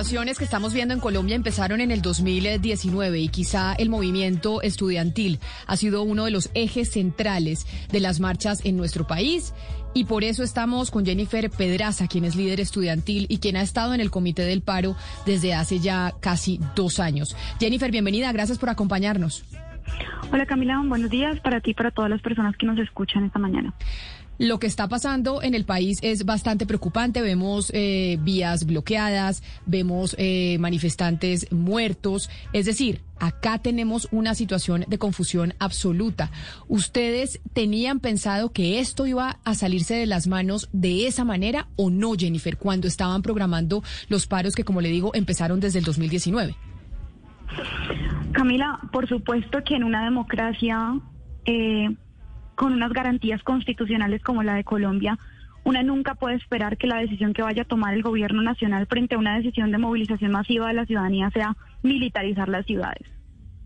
manifestaciones que estamos viendo en Colombia empezaron en el 2019 y quizá el movimiento estudiantil ha sido uno de los ejes centrales de las marchas en nuestro país. Y por eso estamos con Jennifer Pedraza, quien es líder estudiantil y quien ha estado en el Comité del Paro desde hace ya casi dos años. Jennifer, bienvenida, gracias por acompañarnos. Hola Camila, buenos días para ti y para todas las personas que nos escuchan esta mañana. Lo que está pasando en el país es bastante preocupante. Vemos eh, vías bloqueadas, vemos eh, manifestantes muertos. Es decir, acá tenemos una situación de confusión absoluta. ¿Ustedes tenían pensado que esto iba a salirse de las manos de esa manera o no, Jennifer, cuando estaban programando los paros que, como le digo, empezaron desde el 2019? Camila, por supuesto que en una democracia... Eh, con unas garantías constitucionales como la de Colombia, una nunca puede esperar que la decisión que vaya a tomar el gobierno nacional frente a una decisión de movilización masiva de la ciudadanía sea militarizar las ciudades.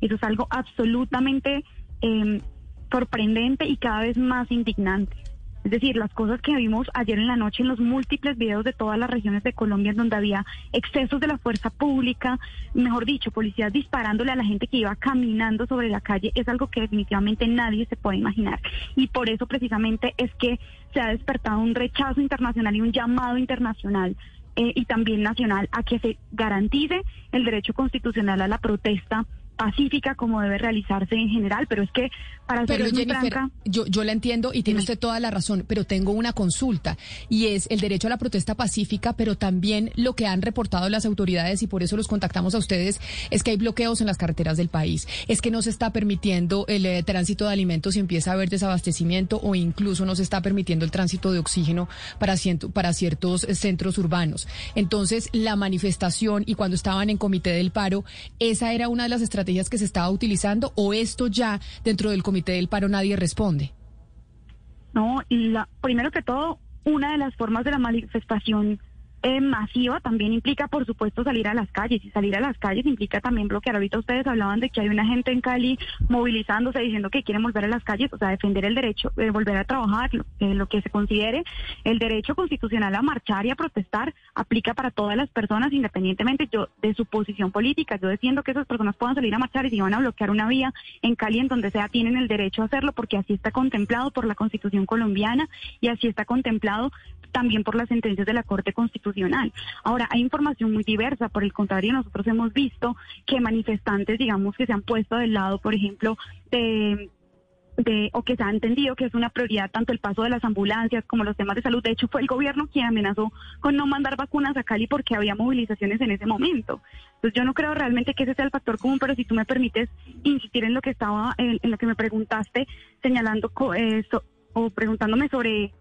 Eso es algo absolutamente eh, sorprendente y cada vez más indignante. Es decir, las cosas que vimos ayer en la noche en los múltiples videos de todas las regiones de Colombia en donde había excesos de la fuerza pública, mejor dicho, policías disparándole a la gente que iba caminando sobre la calle, es algo que definitivamente nadie se puede imaginar. Y por eso precisamente es que se ha despertado un rechazo internacional y un llamado internacional eh, y también nacional a que se garantice el derecho constitucional a la protesta pacífica como debe realizarse en general, pero es que para ser muy franca, yo, yo la entiendo y tiene usted toda la razón, pero tengo una consulta y es el derecho a la protesta pacífica, pero también lo que han reportado las autoridades y por eso los contactamos a ustedes es que hay bloqueos en las carreteras del país, es que no se está permitiendo el eh, tránsito de alimentos y empieza a haber desabastecimiento o incluso no se está permitiendo el tránsito de oxígeno para, para ciertos eh, centros urbanos. Entonces, la manifestación y cuando estaban en comité del paro, esa era una de las estrategias estrategias que se estaba utilizando o esto ya dentro del comité del paro nadie responde? No, la, primero que todo, una de las formas de la manifestación eh, masiva también implica, por supuesto, salir a las calles. Y salir a las calles implica también bloquear. Ahorita ustedes hablaban de que hay una gente en Cali movilizándose, diciendo que quieren volver a las calles, o sea, defender el derecho, de volver a trabajar, lo, eh, lo que se considere el derecho constitucional a marchar y a protestar, aplica para todas las personas, independientemente yo de su posición política. Yo defiendo que esas personas puedan salir a marchar y si van a bloquear una vía en Cali, en donde sea, tienen el derecho a hacerlo, porque así está contemplado por la Constitución colombiana y así está contemplado también por las sentencias de la Corte Constitucional. Ahora, hay información muy diversa, por el contrario, nosotros hemos visto que manifestantes, digamos, que se han puesto del lado, por ejemplo, de o que se ha entendido que es una prioridad tanto el paso de las ambulancias como los temas de salud. De hecho, fue el gobierno quien amenazó con no mandar vacunas a Cali porque había movilizaciones en ese momento. Entonces, yo no creo realmente que ese sea el factor común, pero si tú me permites insistir en lo que estaba, en, lo que me preguntaste, señalando eh, o preguntándome sobre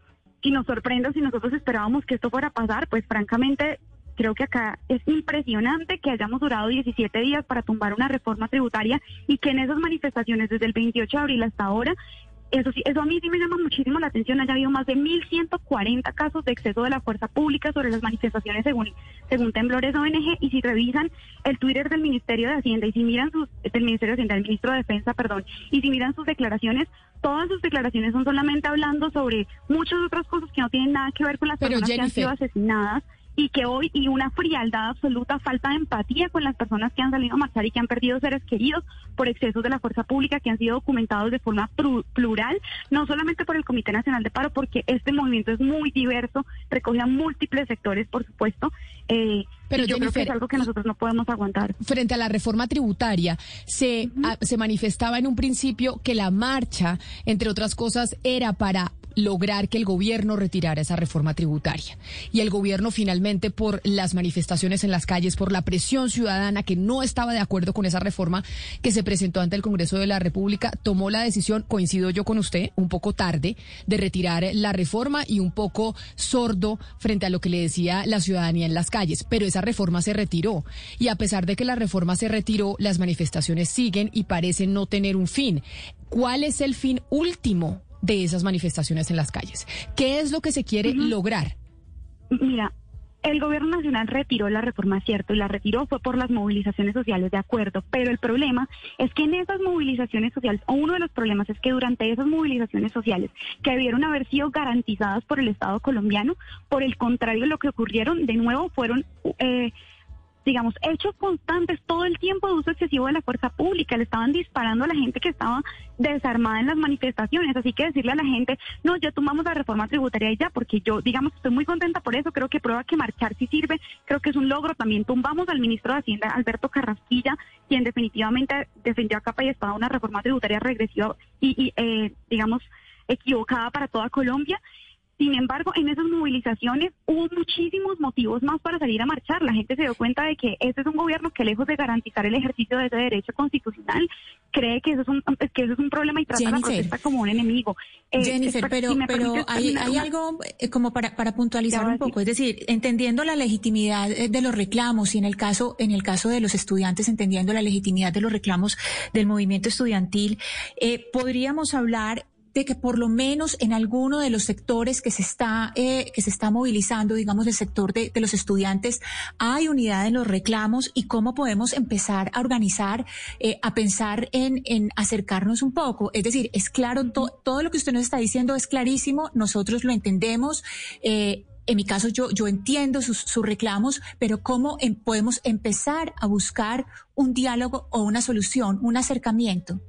y nos sorprenda si nosotros esperábamos que esto fuera a pasar, pues francamente creo que acá es impresionante que hayamos durado 17 días para tumbar una reforma tributaria y que en esas manifestaciones desde el 28 de abril hasta ahora eso sí, eso a mí sí me llama muchísimo la atención. Haya habido más de 1.140 casos de exceso de la fuerza pública sobre las manifestaciones según, según Temblores ONG. Y si revisan el Twitter del Ministerio de Hacienda y si miran sus, del Ministerio de Hacienda, del Ministro de Defensa, perdón, y si miran sus declaraciones, todas sus declaraciones son solamente hablando sobre muchas otras cosas que no tienen nada que ver con las personas que han sido asesinadas y que hoy y una frialdad absoluta, falta de empatía con las personas que han salido a marchar y que han perdido seres queridos por excesos de la fuerza pública que han sido documentados de forma plural, no solamente por el Comité Nacional de Paro, porque este movimiento es muy diverso, recoge a múltiples sectores, por supuesto. Eh, pero yo creo que es algo que nosotros no podemos aguantar. Frente a la reforma tributaria, se, se manifestaba en un principio que la marcha, entre otras cosas, era para lograr que el gobierno retirara esa reforma tributaria. Y el gobierno finalmente, por las manifestaciones en las calles, por la presión ciudadana que no estaba de acuerdo con esa reforma que se presentó ante el Congreso de la República, tomó la decisión, coincido yo con usted, un poco tarde, de retirar la reforma y un poco sordo frente a lo que le decía la ciudadanía en las calles. Pero esa reforma se retiró. Y a pesar de que la reforma se retiró, las manifestaciones siguen y parecen no tener un fin. ¿Cuál es el fin último de esas manifestaciones en las calles. ¿Qué es lo que se quiere lograr? Mira, el gobierno nacional retiró la reforma, cierto, y la retiró fue por las movilizaciones sociales, de acuerdo, pero el problema es que en esas movilizaciones sociales, o uno de los problemas es que durante esas movilizaciones sociales, que debieron haber sido garantizadas por el Estado colombiano, por el contrario, lo que ocurrieron de nuevo fueron... Eh, digamos, hechos constantes todo el tiempo de uso excesivo de la fuerza pública. Le estaban disparando a la gente que estaba desarmada en las manifestaciones. Así que decirle a la gente, no, ya tomamos la reforma tributaria y ya, porque yo, digamos, estoy muy contenta por eso. Creo que prueba que marchar sí sirve. Creo que es un logro. También tumbamos al ministro de Hacienda, Alberto Carrasquilla, quien definitivamente defendió a capa y espada una reforma tributaria regresiva y, y eh, digamos, equivocada para toda Colombia. Sin embargo, en esas movilizaciones hubo muchísimos motivos más para salir a marchar. La gente se dio cuenta de que este es un gobierno que lejos de garantizar el ejercicio de ese derecho constitucional, cree que eso es un, que eso es un problema y trata a la protesta como un enemigo. Eh, Jennifer, pero, pero hay, hay algo eh, como para, para puntualizar un poco, es decir, entendiendo la legitimidad eh, de los reclamos y en el caso, en el caso de los estudiantes, entendiendo la legitimidad de los reclamos del movimiento estudiantil, eh, podríamos hablar de que por lo menos en alguno de los sectores que se está, eh, que se está movilizando, digamos, el sector de, los estudiantes, hay unidad en los reclamos y cómo podemos empezar a organizar, eh, a pensar en, en, acercarnos un poco. Es decir, es claro, todo lo que usted nos está diciendo es clarísimo, nosotros lo entendemos. Eh, en mi caso, yo, yo entiendo sus, sus reclamos, pero ¿cómo em, podemos empezar a buscar un diálogo o una solución, un acercamiento?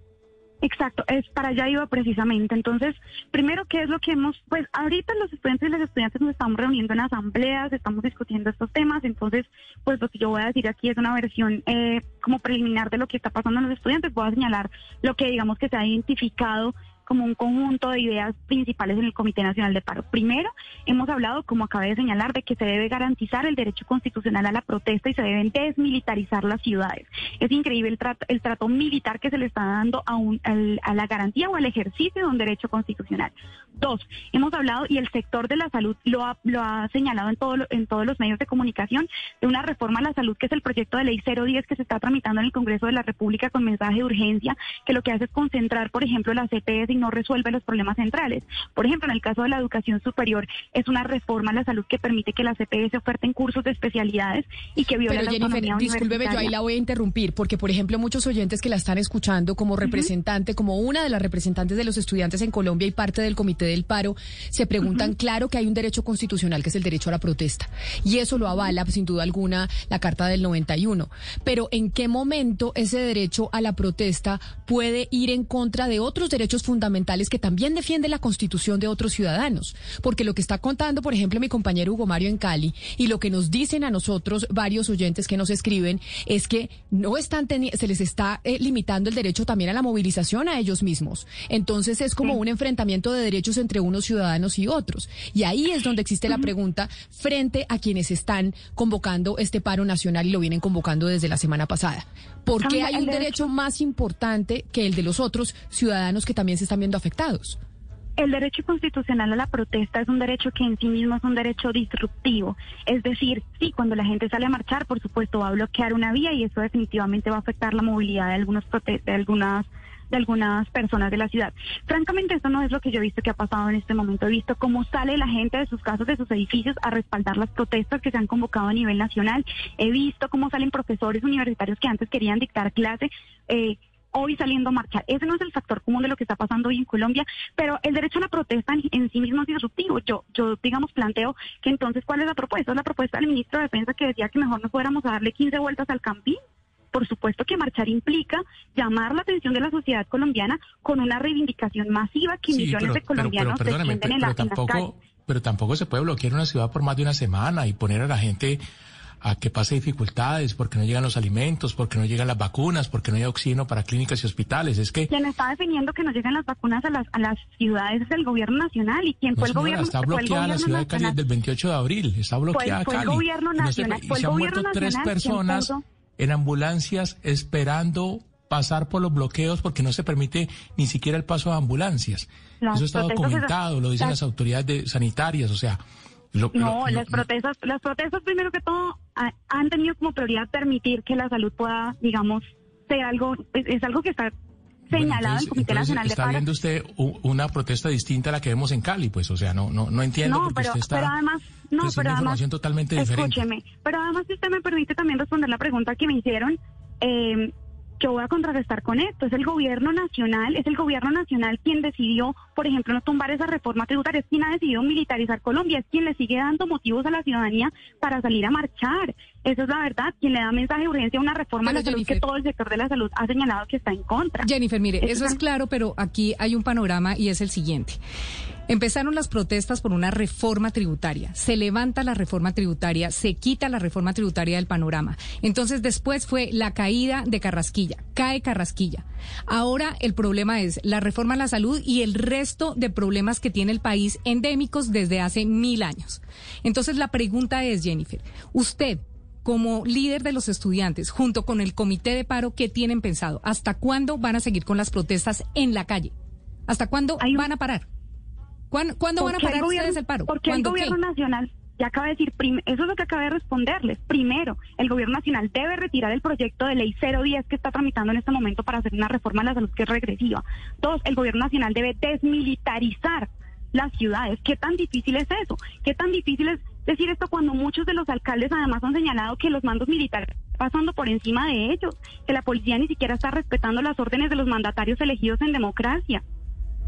Exacto, es para allá iba precisamente. Entonces, primero, ¿qué es lo que hemos, pues ahorita los estudiantes y las estudiantes nos estamos reuniendo en asambleas, estamos discutiendo estos temas, entonces, pues lo que yo voy a decir aquí es una versión eh, como preliminar de lo que está pasando en los estudiantes. Voy a señalar lo que digamos que se ha identificado como un conjunto de ideas principales en el Comité Nacional de Paro. Primero, hemos hablado, como acabé de señalar, de que se debe garantizar el derecho constitucional a la protesta y se deben desmilitarizar las ciudades. Es increíble el trato, el trato militar que se le está dando a, un, a la garantía o al ejercicio de un derecho constitucional. Dos, hemos hablado, y el sector de la salud lo ha, lo ha señalado en, todo, en todos los medios de comunicación, de una reforma a la salud, que es el proyecto de ley 010 que se está tramitando en el Congreso de la República con mensaje de urgencia, que lo que hace es concentrar, por ejemplo, las CPS y no resuelve los problemas centrales. Por ejemplo, en el caso de la educación superior, es una reforma a la salud que permite que las CPS oferten cursos de especialidades y que viola Pero la Jennifer, autonomía discúlpeme, yo ahí la voy a interrumpir, porque, por ejemplo, muchos oyentes que la están escuchando como representante, como una de las representantes de los estudiantes en Colombia y parte del Comité del Paro, se preguntan, claro que hay un derecho constitucional que es el derecho a la protesta, y eso lo avala, sin duda alguna, la Carta del 91. Pero, ¿en qué momento ese derecho a la protesta puede ir en contra de otros derechos fundamentales? que también defiende la constitución de otros ciudadanos. Porque lo que está contando, por ejemplo, mi compañero Hugo Mario en Cali y lo que nos dicen a nosotros varios oyentes que nos escriben es que no están se les está eh, limitando el derecho también a la movilización a ellos mismos. Entonces es como un enfrentamiento de derechos entre unos ciudadanos y otros. Y ahí es donde existe la pregunta frente a quienes están convocando este paro nacional y lo vienen convocando desde la semana pasada. ¿Por qué hay un derecho más importante que el de los otros ciudadanos que también se están viendo afectados? El derecho constitucional a la protesta es un derecho que en sí mismo es un derecho disruptivo. Es decir, sí, cuando la gente sale a marchar, por supuesto, va a bloquear una vía y eso definitivamente va a afectar la movilidad de, algunos de algunas de algunas personas de la ciudad. Francamente, esto no es lo que yo he visto que ha pasado en este momento. He visto cómo sale la gente de sus casas, de sus edificios, a respaldar las protestas que se han convocado a nivel nacional. He visto cómo salen profesores universitarios que antes querían dictar clase. Eh, hoy saliendo a marchar. Ese no es el factor común de lo que está pasando hoy en Colombia, pero el derecho a la protesta en, sí mismo es disruptivo. Yo, yo, digamos, planteo que entonces, ¿cuál es la propuesta? Es la propuesta del ministro de Defensa que decía que mejor no fuéramos a darle 15 vueltas al campín por supuesto que marchar implica llamar la atención de la sociedad colombiana con una reivindicación masiva que millones de colombianos pero, en, la, tampoco, Pero tampoco se puede bloquear una ciudad por más de una semana y poner a la gente a que pase dificultades, porque no llegan los alimentos, porque no llegan las vacunas, porque no hay oxígeno para clínicas y hospitales. Es que quien está definiendo que no llegan las vacunas a las, a las ciudades es el gobierno nacional. Y quien fue el gobierno está bloqueada la ciudad de Cali desde el 28 de abril, está bloqueada fue, fue el gobierno nacional, y se, han muerto tres personas en ambulancias esperando pasar por los bloqueos porque no se permite ni siquiera el paso de ambulancias. Eso está documentado, lo dicen las, autoridades sanitarias, o sea... no, las protestas, las protestas primero que todo han tenido como prioridad permitir que la salud pueda, digamos, ser algo, es algo que está señalado en Comité Nacional de. Está viendo usted una protesta distinta a la que vemos en Cali, pues, o sea, no, no, no entiendo no, pero, usted está pero además, no, pero además, información totalmente diferente. Escúcheme, pero además si usted me permite también responder la pregunta que me hicieron, eh, yo voy a contrarrestar con esto. Es el gobierno nacional, es el gobierno nacional quien decidió, por ejemplo, no tumbar esa reforma tributaria, es quien ha decidido militarizar Colombia, es quien le sigue dando motivos a la ciudadanía para salir a marchar. Esa es la verdad, quien le da mensaje de urgencia a una reforma de salud que todo el sector de la salud ha señalado que está en contra. Jennifer, mire, eso es claro, pero aquí hay un panorama y es el siguiente. Empezaron las protestas por una reforma tributaria. Se levanta la reforma tributaria, se quita la reforma tributaria del panorama. Entonces después fue la caída de Carrasquilla. Cae Carrasquilla. Ahora el problema es la reforma a la salud y el resto de problemas que tiene el país endémicos desde hace mil años. Entonces la pregunta es, Jennifer, usted como líder de los estudiantes, junto con el comité de paro, ¿qué tienen pensado? ¿Hasta cuándo van a seguir con las protestas en la calle? ¿Hasta cuándo van a parar? ¿Cuándo, van a parar ustedes el paro? Porque el gobierno nacional, ya acaba de decir, eso es lo que acaba de responderles. Primero, el gobierno nacional debe retirar el proyecto de ley 010 que está tramitando en este momento para hacer una reforma a la salud que es regresiva. Dos, el gobierno nacional debe desmilitarizar las ciudades. ¿Qué tan difícil es eso? ¿Qué tan difícil es decir esto cuando muchos de los alcaldes además han señalado que los mandos militares pasando por encima de ellos, que la policía ni siquiera está respetando las órdenes de los mandatarios elegidos en democracia?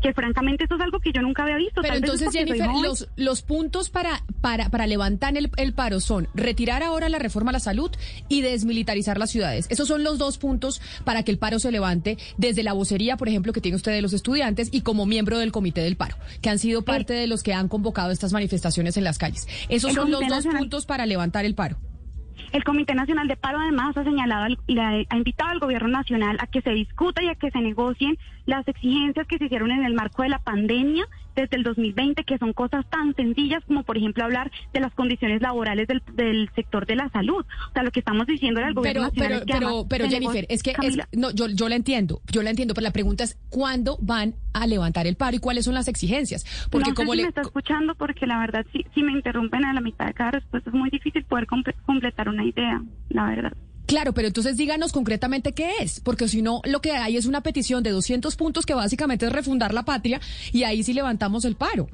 Que francamente eso es algo que yo nunca había visto. Pero entonces, Jennifer, los, los puntos para, para, para levantar el, el, paro son retirar ahora la reforma a la salud y desmilitarizar las ciudades. Esos son los dos puntos para que el paro se levante desde la vocería, por ejemplo, que tiene usted de los estudiantes y como miembro del comité del paro, que han sido parte de los que han convocado estas manifestaciones en las calles. Esos son los dos puntos para levantar el paro. El Comité Nacional de Paro además ha señalado ha invitado al gobierno nacional a que se discuta y a que se negocien las exigencias que se hicieron en el marco de la pandemia desde el 2020, que son cosas tan sencillas como, por ejemplo, hablar de las condiciones laborales del, sector de la salud. O sea, lo que estamos diciendo al gobierno pero, nacional pero, pero, Jennifer, es que no, yo, yo la entiendo, yo la entiendo, pero la pregunta es ¿cuándo van a levantar el paro y cuáles son las exigencias? Porque como le... me está escuchando porque la verdad, si, si me interrumpen a la mitad de cada respuesta es muy difícil poder completar una idea, la verdad. Claro, pero entonces díganos concretamente qué es, porque si no, lo que hay es una petición de 200 puntos que básicamente es refundar la patria y ahí sí levantamos el paro.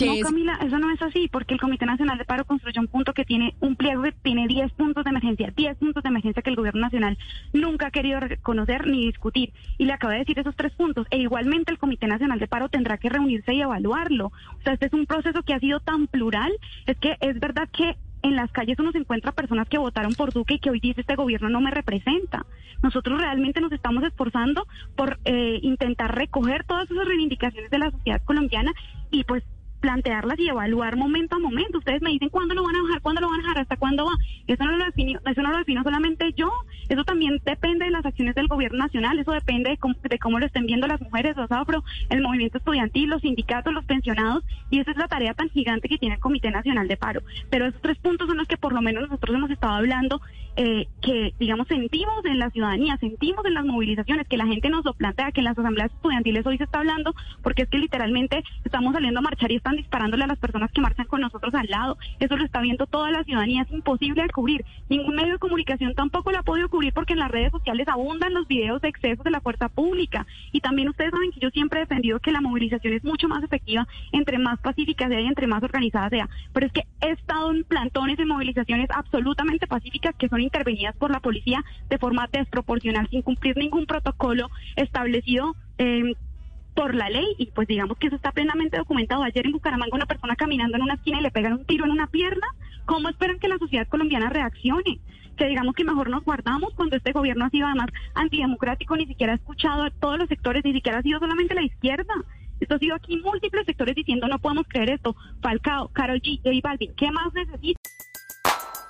no, Camila, eso no es así, porque el Comité Nacional de Paro construyó un punto que tiene un pliego que tiene 10 puntos de emergencia, 10 puntos de emergencia que el Gobierno Nacional nunca ha querido reconocer ni discutir. Y le acabo de decir esos tres puntos. E igualmente el Comité Nacional de Paro tendrá que reunirse y evaluarlo. O sea, este es un proceso que ha sido tan plural, es que es verdad que en las calles uno se encuentra personas que votaron por Duque y que hoy dice este gobierno no me representa. Nosotros realmente nos estamos esforzando por eh, intentar recoger todas esas reivindicaciones de la sociedad colombiana y pues plantearlas y evaluar momento a momento. Ustedes me dicen cuándo lo van a bajar, cuándo lo van a bajar, hasta cuándo va. Eso no lo defino, eso no lo defino solamente yo. Eso también depende de las acciones del gobierno nacional. Eso depende de cómo, de cómo lo estén viendo las mujeres, los afro, el movimiento estudiantil, los sindicatos, los pensionados. Y esa es la tarea tan gigante que tiene el Comité Nacional de Paro. Pero esos tres puntos son los que por lo menos nosotros hemos estado hablando, eh, que digamos sentimos en la ciudadanía, sentimos en las movilizaciones, que la gente nos lo plantea, que en las asambleas estudiantiles hoy se está hablando, porque es que literalmente estamos saliendo a marchar y están disparándole a las personas que marchan con nosotros al lado. Eso lo está viendo toda la ciudadanía, es imposible de cubrir. Ningún medio de comunicación tampoco lo ha podido cubrir porque en las redes sociales abundan los videos de excesos de la fuerza pública. Y también ustedes saben que yo siempre he defendido que la movilización es mucho más efectiva entre más pacífica sea y entre más organizada sea. Pero es que he estado en plantones de movilizaciones absolutamente pacíficas que son intervenidas por la policía de forma desproporcional, sin cumplir ningún protocolo establecido eh, por la ley y pues digamos que eso está plenamente documentado. Ayer en Bucaramanga una persona caminando en una esquina y le pegan un tiro en una pierna. ¿Cómo esperan que la sociedad colombiana reaccione? Que digamos que mejor nos guardamos cuando este gobierno ha sido además antidemocrático, ni siquiera ha escuchado a todos los sectores, ni siquiera ha sido solamente la izquierda. Esto ha sido aquí múltiples sectores diciendo no podemos creer esto. Falcao, Carol G, J Balvin, ¿qué más necesita?